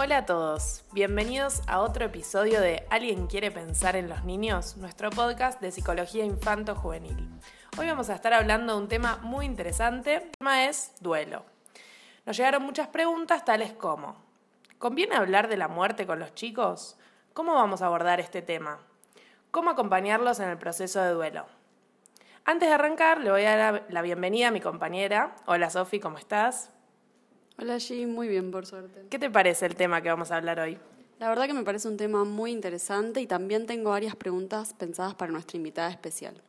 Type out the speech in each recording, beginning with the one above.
Hola a todos, bienvenidos a otro episodio de ¿Alguien quiere pensar en los niños? Nuestro podcast de psicología infanto-juvenil. Hoy vamos a estar hablando de un tema muy interesante, el tema es duelo. Nos llegaron muchas preguntas tales como, ¿conviene hablar de la muerte con los chicos? ¿Cómo vamos a abordar este tema? ¿Cómo acompañarlos en el proceso de duelo? Antes de arrancar, le voy a dar la bienvenida a mi compañera. Hola Sofi, ¿cómo estás? Hola G, muy bien, por suerte. ¿Qué te parece el tema que vamos a hablar hoy? La verdad que me parece un tema muy interesante y también tengo varias preguntas pensadas para nuestra invitada especial.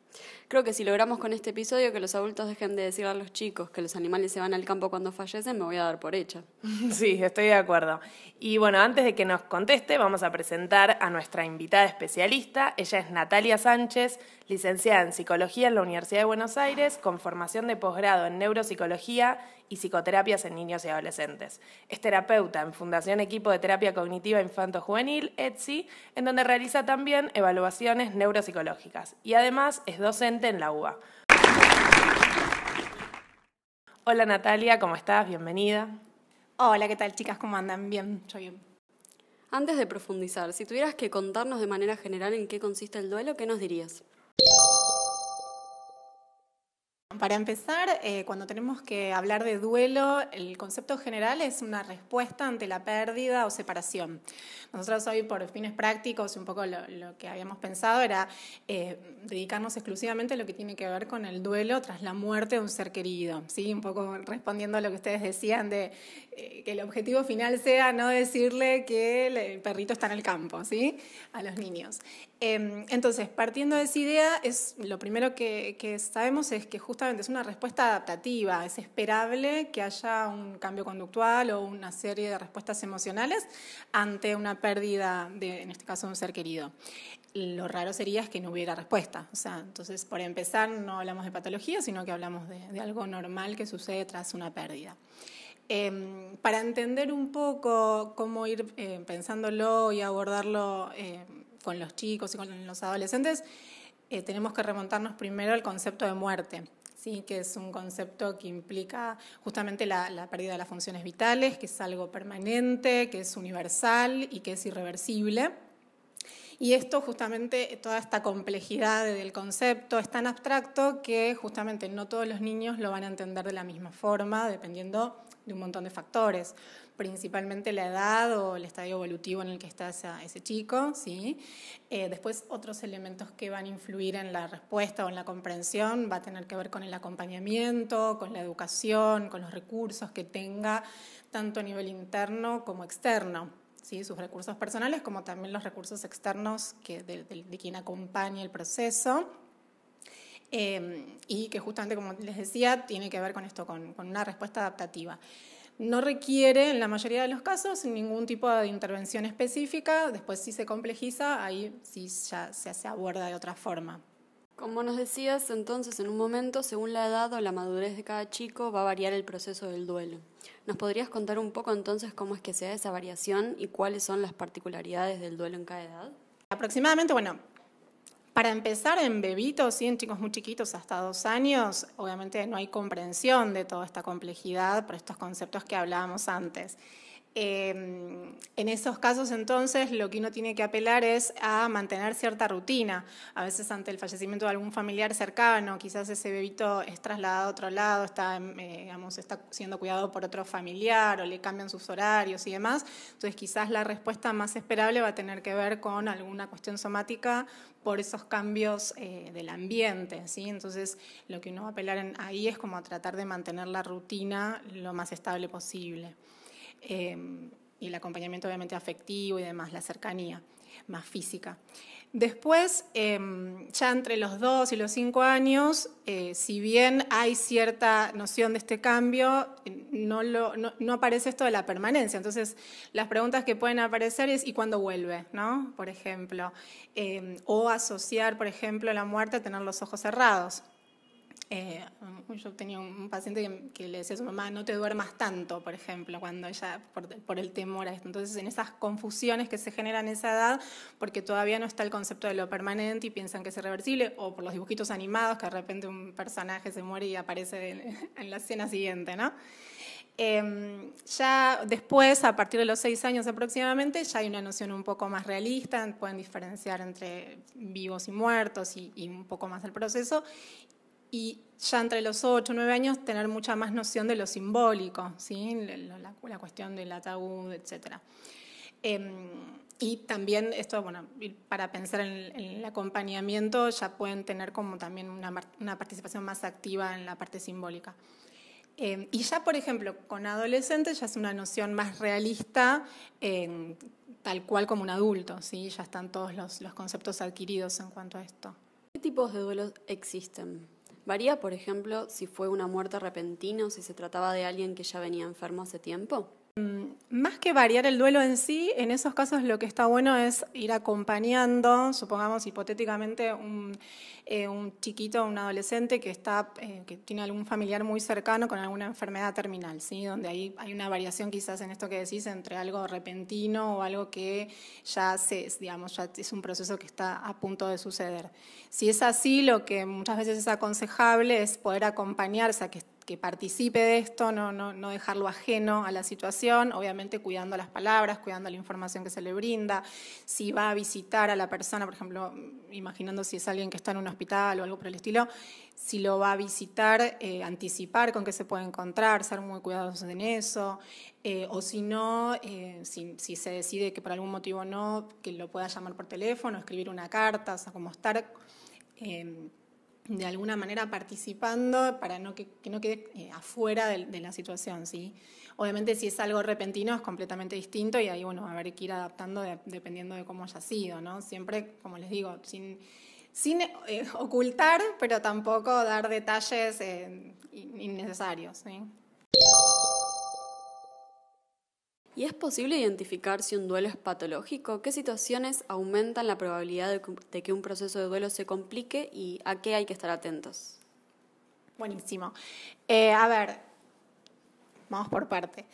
Creo que si logramos con este episodio que los adultos dejen de decir a los chicos que los animales se van al campo cuando fallecen, me voy a dar por hecha. Sí, estoy de acuerdo. Y bueno, antes de que nos conteste, vamos a presentar a nuestra invitada especialista. Ella es Natalia Sánchez, licenciada en Psicología en la Universidad de Buenos Aires, con formación de posgrado en Neuropsicología y Psicoterapias en Niños y Adolescentes. Es terapeuta en Fundación Equipo de Terapia Cognitiva Infanto Juvenil, ETSI, en donde realiza también evaluaciones neuropsicológicas. Y además es docente en la UBA. Hola Natalia, ¿cómo estás? Bienvenida. Hola, ¿qué tal chicas? ¿Cómo andan? Bien, yo bien. Antes de profundizar, si tuvieras que contarnos de manera general en qué consiste el duelo, ¿qué nos dirías? Para empezar, eh, cuando tenemos que hablar de duelo, el concepto general es una respuesta ante la pérdida o separación. Nosotros hoy, por fines prácticos, un poco lo, que habíamos pensado era eh, dedicarnos exclusivamente a lo que tiene que ver con el duelo tras la muerte de un ser querido. ¿sí? Un poco respondiendo a lo que ustedes decían de eh, que el objetivo final sea no decirle que el perrito está en el campo, ¿sí? a los niños. Em, entonces, partiendo de esa idea, es, lo primero que, sabemos es que justamente es una respuesta adaptativa, es esperable que haya un cambio conductual o una serie de respuestas emocionales ante una pérdida, de, en este caso, de un ser querido. Lo raro sería que no hubiera respuesta. O sea, entonces, por empezar, no hablamos de patología, sino que hablamos de, algo normal que sucede tras una pérdida. Em, para entender un poco cómo ir eh, pensándolo y abordarlo eh, con los chicos y con los adolescentes, eh, tenemos que remontarnos primero al concepto de muerte. ¿sí? que es un concepto que implica justamente la, la, pérdida de las funciones vitales, que es algo permanente, que es universal y que es irreversible. Y esto justamente, toda esta complejidad del concepto es tan abstracto que justamente no todos los niños lo van a entender de la misma forma, dependiendo de un montón de factores principalmente la edad o el estadio evolutivo en el que está ese chico, ¿sí? Eh, después otros elementos que van a influir en la respuesta o en la comprensión va a tener que ver con el acompañamiento, con la educación, con los recursos que tenga, tanto a nivel interno como externo. ¿Sí? sus recursos personales como también los recursos externos que de, quien acompaña el proceso. Eh, y que justamente, como les decía, tiene que ver con esto, con, con una respuesta adaptativa. No requiere, en la mayoría de los casos, ningún tipo de intervención específica. Después, si se complejiza, ahí sí ya se, aborda de otra forma. Como nos decías, entonces, en un momento, según la edad o la madurez de cada chico, va a variar el proceso del duelo. ¿Nos podrías contar un poco entonces cómo es que se da esa variación y cuáles son las particularidades del duelo en cada edad? Aproximadamente, bueno, para empezar, en bebitos, y en chicos muy chiquitos, hasta dos años, obviamente no hay comprensión de toda esta complejidad por estos conceptos que hablábamos antes. Em, en esos casos, entonces, lo que uno tiene que apelar es a mantener cierta rutina. A veces, ante el fallecimiento de algún familiar cercano, quizás ese bebito es trasladado a otro lado, está, em, eh, está siendo cuidado por otro familiar o le cambian sus horarios y demás. Entonces, quizás la respuesta más esperable va a tener que ver con alguna cuestión somática por esos cambios eh, del ambiente. ¿sí? Entonces, lo que uno va a apelar ahí es como a tratar de mantener la rutina lo más estable posible. Em, y el acompañamiento obviamente afectivo y demás, la cercanía más física. Después, em, ya entre los dos y los cinco años, eh, si bien hay cierta noción de este cambio, no, no, aparece esto de la permanencia. Entonces, las preguntas que pueden aparecer es ¿y cuándo vuelve? ¿no? Por ejemplo, em, o asociar, por ejemplo, la muerte a tener los ojos cerrados. Eh, yo tenía un paciente que, le decía a su mamá, no te duermas tanto, por ejemplo, cuando ella, por, el temor a esto. Entonces, en esas confusiones que se generan en esa edad, porque todavía no está el concepto de lo permanente y piensan que es irreversible, o por los dibujitos animados, que de repente un personaje se muere y aparece en la escena siguiente, ¿no? Em, ya después, a partir de los seis años aproximadamente, ya hay una noción un poco más realista, pueden diferenciar entre vivos y muertos y, un poco más el proceso. Y ya entre los ocho o nueve años tener mucha más noción de lo simbólico, ¿sí? la, la, cuestión del ataúd, etc. Em, y también esto, bueno, para pensar en el, acompañamiento ya pueden tener como también una, una participación más activa en la parte simbólica. Em, y ya, por ejemplo, con adolescentes ya es una noción más realista, tal cual como un adulto, ¿sí? ya están todos los, los conceptos adquiridos en cuanto a esto. ¿Qué tipos de duelos existen? ¿Varía, por ejemplo, si fue una muerte repentina o si se trataba de alguien que ya venía enfermo hace tiempo? Mm, más que variar el duelo en sí, en esos casos lo que está bueno es ir acompañando, supongamos hipotéticamente un, eh, chiquito, un adolescente que, está, eh, que tiene algún familiar muy cercano con alguna enfermedad terminal, ¿sí? donde ahí hay una variación quizás en esto que decís entre algo repentino o algo que ya, se, digamos, es un proceso que está a punto de suceder. Si es así, lo que muchas veces es aconsejable es poder acompañarse a que que participe de esto, no, dejarlo ajeno a la situación, obviamente cuidando las palabras, cuidando la información que se le brinda, si va a visitar a la persona, por ejemplo, imaginando si es alguien que está en un hospital o algo por el estilo, si lo va a visitar, eh, anticipar con qué se puede encontrar, ser muy cuidadosos en eso, eh, o si no, eh, si, si, se decide que por algún motivo no, que lo pueda llamar por teléfono, escribir una carta, o sea, como estar de alguna manera participando para no que, no quede eh, afuera de, la situación. ¿sí? Obviamente si es algo repentino es completamente distinto y ahí bueno, va a que ir adaptando dependiendo de cómo haya sido. ¿no? Siempre, como les digo, sin, sin eh, ocultar, pero tampoco dar detalles eh, innecesarios. ¿sí? ¿Y es posible identificar si un duelo es patológico? ¿Qué situaciones aumentan la probabilidad de que un proceso de duelo se complique y a qué hay que estar atentos? Buenísimo. Eh, a ver, vamos por parte.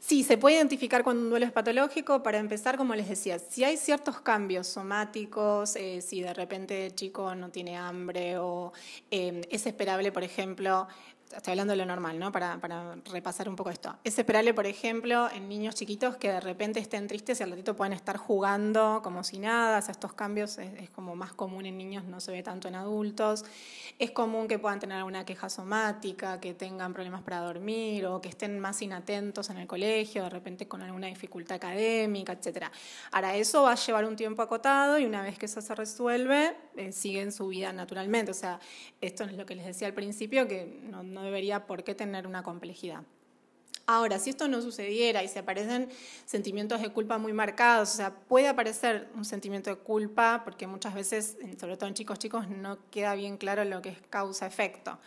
Sí, se puede identificar cuando un duelo es patológico. Para empezar, como les decía, si hay ciertos cambios somáticos, eh, si de repente el chico no tiene hambre o eh, es esperable, por ejemplo, estoy hablando de lo normal, ¿no? Para, para, repasar un poco esto. Es esperable, por ejemplo, en niños chiquitos que de repente estén tristes y al ratito puedan estar jugando como si nada. O sea, estos cambios es, como más común en niños, no se ve tanto en adultos. Es común que puedan tener alguna queja somática, que tengan problemas para dormir o que estén más inatentos en el colegio, de repente con alguna dificultad académica, etc. Ahora, eso va a llevar un tiempo acotado y una vez que eso se resuelve, eh, siguen su vida naturalmente. O sea, esto es lo que les decía al principio, que no debería por qué tener una complejidad. Ahora, si esto no sucediera y se aparecen sentimientos de culpa muy marcados, o sea, puede aparecer un sentimiento de culpa porque muchas veces, sobre todo en chicos chicos, no queda bien claro lo que es causa-efecto.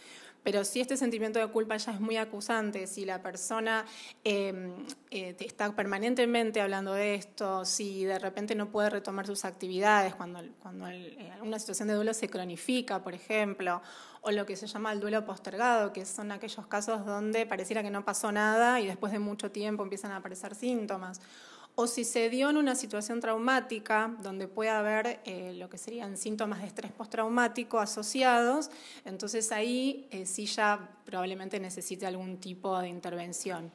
Pero si este sentimiento de culpa ya es muy acusante, si la persona em, eh, está permanentemente hablando de esto, si de repente no puede retomar sus actividades cuando, cuando eh, una situación de duelo se cronifica, por ejemplo, o lo que se llama el duelo postergado, que son aquellos casos donde pareciera que no pasó nada y después de mucho tiempo empiezan a aparecer síntomas o si se dio en una situación traumática donde puede haber eh, lo que serían síntomas de estrés postraumático asociados, entonces ahí eh, sí ya probablemente necesite algún tipo de intervención.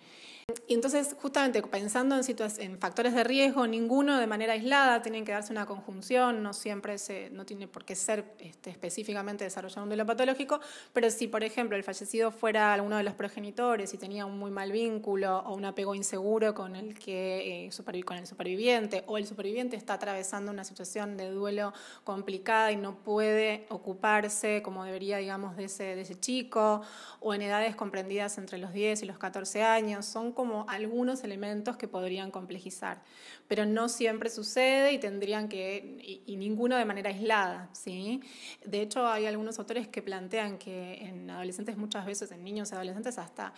Y entonces, justamente pensando en, en, factores de riesgo, ninguno de manera aislada, tienen que darse una conjunción, no siempre se, no tiene por qué ser este, específicamente desarrollar un duelo patológico, pero si, por ejemplo, el fallecido fuera alguno de los progenitores y tenía un muy mal vínculo o un apego inseguro con el, que, eh, con el superviviente, o el superviviente está atravesando una situación de duelo complicada y no puede ocuparse como debería, digamos, de ese, de ese chico, o en edades comprendidas entre los 10 y los 14 años, son como algunos elementos que podrían complejizar, pero no siempre sucede y tendrían que, y, ninguno de manera aislada, ¿sí? De hecho, hay algunos autores que plantean que en adolescentes muchas veces, en niños y adolescentes hasta,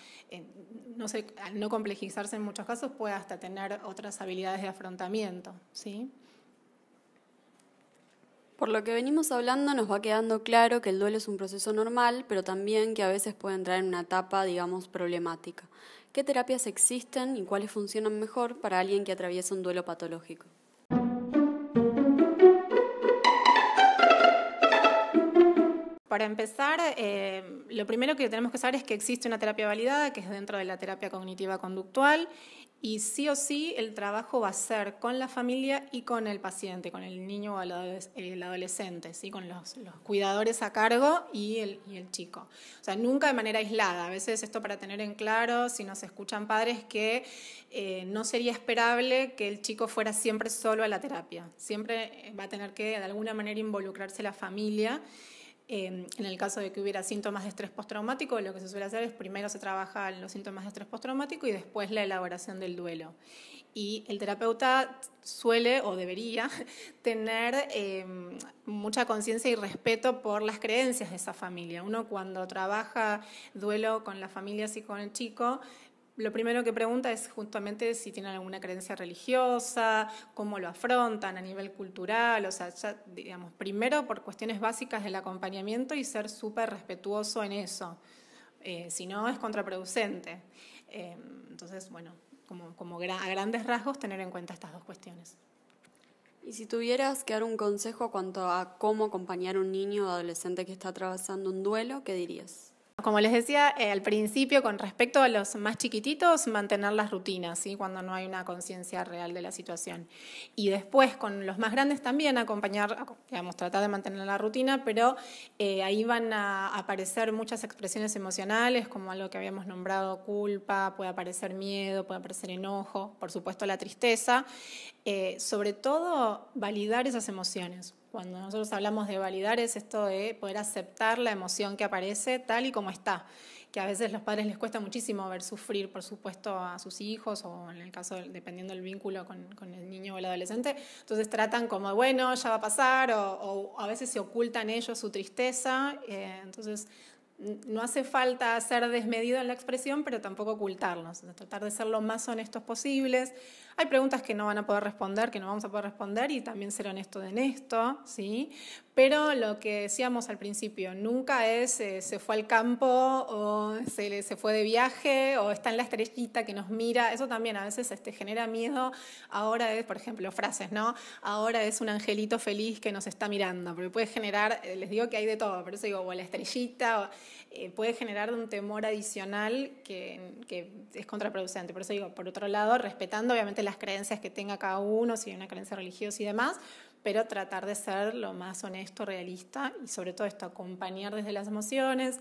no al no complejizarse en muchos casos, puede hasta tener otras habilidades de afrontamiento, ¿sí? Por lo que venimos hablando nos va quedando claro que el duelo es un proceso normal, pero también que a veces puede entrar en una etapa, digamos, problemática. ¿Qué terapias existen y cuáles funcionan mejor para alguien que atraviesa un duelo patológico? Para empezar, eh, lo primero que tenemos que saber es que existe una terapia validada, que es dentro de la terapia cognitiva conductual, y sí o sí el trabajo va a ser con la familia y con el paciente, con el niño o el adolescente, ¿sí? con los, cuidadores a cargo y el, chico. O sea, nunca de manera aislada. A veces esto para tener en claro, si nos escuchan padres, que eh, no sería esperable que el chico fuera siempre solo a la terapia. Siempre va a tener que de alguna manera involucrarse la familia. Em, en el caso de que hubiera síntomas de estrés postraumático, lo que se suele hacer es primero se trabaja en los síntomas de estrés postraumático y después la elaboración del duelo. Y el terapeuta suele o debería tener em, mucha conciencia y respeto por las creencias de esa familia. Uno cuando trabaja duelo con las familias y con el chico, lo primero que pregunta es justamente si tienen alguna creencia religiosa, cómo lo afrontan a nivel cultural, o sea, digamos, primero por cuestiones básicas del acompañamiento y ser súper respetuoso en eso. Eh, si no, es contraproducente. Eh, entonces, bueno, como, como a grandes rasgos, tener en cuenta estas dos cuestiones. Y si tuvieras que dar un consejo cuanto a cómo acompañar a un niño o adolescente que está atravesando un duelo, ¿qué dirías? Como les decía eh, al principio, con respecto a los más chiquititos, mantener las rutinas, ¿sí? cuando no hay una conciencia real de la situación. Y después, con los más grandes también, acompañar, digamos, tratar de mantener la rutina, pero eh, ahí van a aparecer muchas expresiones emocionales, como algo que habíamos nombrado culpa, puede aparecer miedo, puede aparecer enojo, por supuesto la tristeza. Eh, sobre todo, validar esas emociones cuando nosotros hablamos de validar es esto de poder aceptar la emoción que aparece tal y como está, que a veces los padres les cuesta muchísimo ver sufrir, por supuesto, a sus hijos o en el caso, dependiendo del vínculo con, el niño o el adolescente, entonces tratan como, bueno, ya va a pasar o, a veces se ocultan ellos su tristeza, eh, entonces no hace falta ser desmedido en la expresión, pero tampoco ocultarnos, tratar de ser lo más honestos posibles. Hay preguntas que no van a poder responder, que no vamos a poder responder y también ser honesto en esto, ¿sí? Pero lo que decíamos al principio, nunca es eh, se fue al campo o se, fue de viaje o está en la estrellita que nos mira. Eso también a veces este, genera miedo. Ahora es, por ejemplo, frases, ¿no? Ahora es un angelito feliz que nos está mirando, porque puede generar, eh, les digo que hay de todo, pero eso digo, o la estrellita, eh, puede generar un temor adicional que es contraproducente. Por eso digo, por otro lado, respetando obviamente las creencias que tenga cada uno, si hay una creencia religiosa y demás, pero tratar de ser lo más honesto, realista y sobre todo esto, acompañar desde las emociones,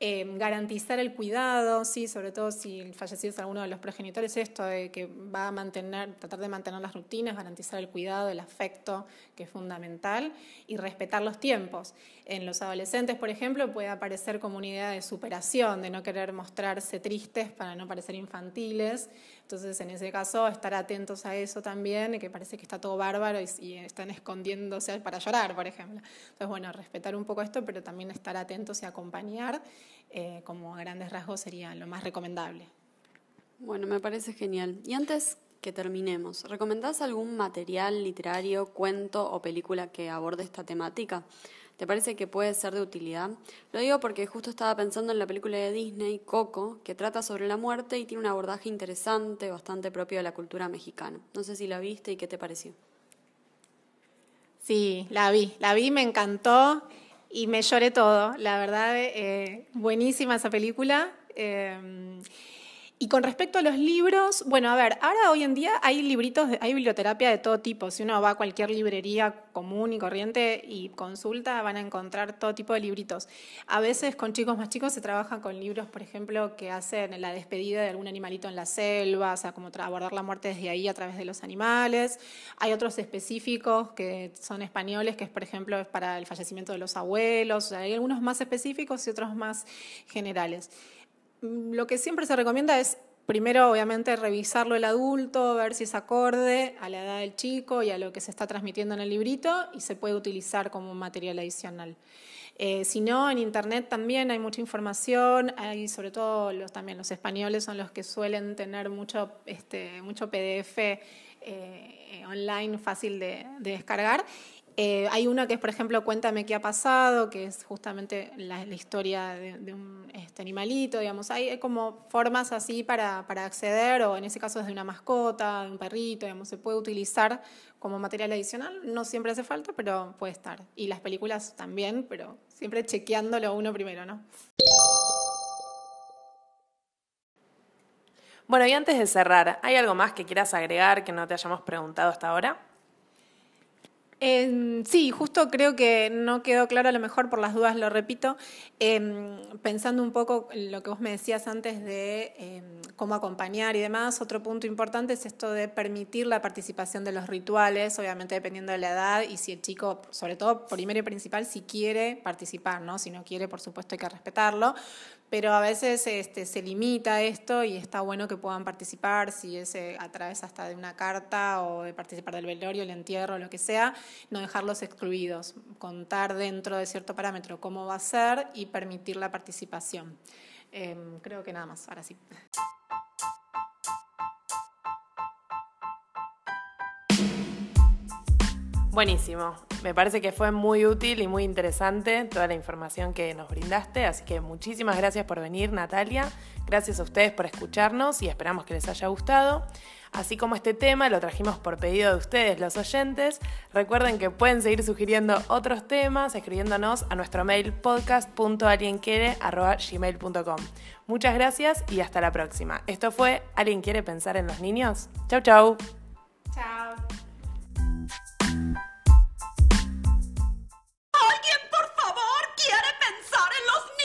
Em, garantizar el cuidado, sí, sobre todo si el fallecido es alguno de los progenitores, esto de que va a mantener, tratar de mantener las rutinas, garantizar el cuidado, el afecto, que es fundamental, y respetar los tiempos. En los adolescentes, por ejemplo, puede aparecer como una idea de superación, de no querer mostrarse tristes para no parecer infantiles. Entonces, en ese caso, estar atentos a eso también, que parece que está todo bárbaro y, están escondiéndose para llorar, por ejemplo. Entonces, bueno, respetar un poco esto, pero también estar atentos y acompañar, eh, como a grandes rasgos sería lo más recomendable. Bueno, me parece genial. Y antes que terminemos, ¿recomendás algún material literario, cuento o película que aborde esta temática? ¿Te parece que puede ser de utilidad? Lo digo porque justo estaba pensando en la película de Disney, Coco, que trata sobre la muerte y tiene un abordaje interesante, bastante propio de la cultura mexicana. No sé si la viste y qué te pareció. Sí, la vi, la vi, me encantó y me lloré todo. La verdad, eh, buenísima esa película. Eh, y con respecto a los libros, bueno, a ver, ahora hoy en día hay libritos, hay biblioterapia de todo tipo. Si uno va a cualquier librería común y corriente y consulta, van a encontrar todo tipo de libritos. A veces con chicos más chicos se trabaja con libros, por ejemplo, que hacen la despedida de algún animalito en la selva, o sea, como abordar la muerte desde ahí a través de los animales. Hay otros específicos que son españoles, que es, por ejemplo, para el fallecimiento de los abuelos. O sea, hay algunos más específicos y otros más generales. Mm, lo que siempre se recomienda es primero, obviamente, revisarlo el adulto, ver si es acorde a la edad del chico y a lo que se está transmitiendo en el librito y se puede utilizar como material adicional. Eh, si no, en Internet también hay mucha información, hay sobre todo los, también los españoles son los que suelen tener mucho, este, mucho PDF eh, online fácil de, de descargar Eh, hay una que es, por ejemplo, Cuéntame qué ha pasado, que es justamente la, historia de, un este, animalito, digamos. Hay como formas así para, acceder, o en ese caso es de una mascota, de un perrito, digamos, se puede utilizar como material adicional. No siempre hace falta, pero puede estar. Y las películas también, pero siempre chequeándolo uno primero, ¿no? Bueno, y antes de cerrar, ¿hay algo más que quieras agregar que no te hayamos preguntado hasta ahora? Sí, justo creo que no quedó claro, a lo mejor por las dudas lo repito, em, pensando un poco en lo que vos me decías antes de em, cómo acompañar y demás, otro punto importante es esto de permitir la participación de los rituales, obviamente dependiendo de la edad y si el chico, sobre todo primero y principal, si quiere participar, ¿no? Si no quiere, por supuesto hay que respetarlo, pero a veces este, se limita esto y está bueno que puedan participar, si es eh, a través hasta de una carta o de participar del velorio, el entierro, lo que sea, no dejarlos excluidos, contar dentro de cierto parámetro cómo va a ser y permitir la participación. Em, creo que nada más, ahora sí. Buenísimo. Me parece que fue muy útil y muy interesante toda la información que nos brindaste, así que muchísimas gracias por venir, Natalia. Gracias a ustedes por escucharnos y esperamos que les haya gustado. Así como este tema lo trajimos por pedido de ustedes, los oyentes, recuerden que pueden seguir sugiriendo otros temas escribiéndonos a nuestro mail podcast.alienquiere.gmail.com. Muchas gracias y hasta la próxima. Esto fue ¿Alguien quiere pensar en los niños? Chau, chau. en los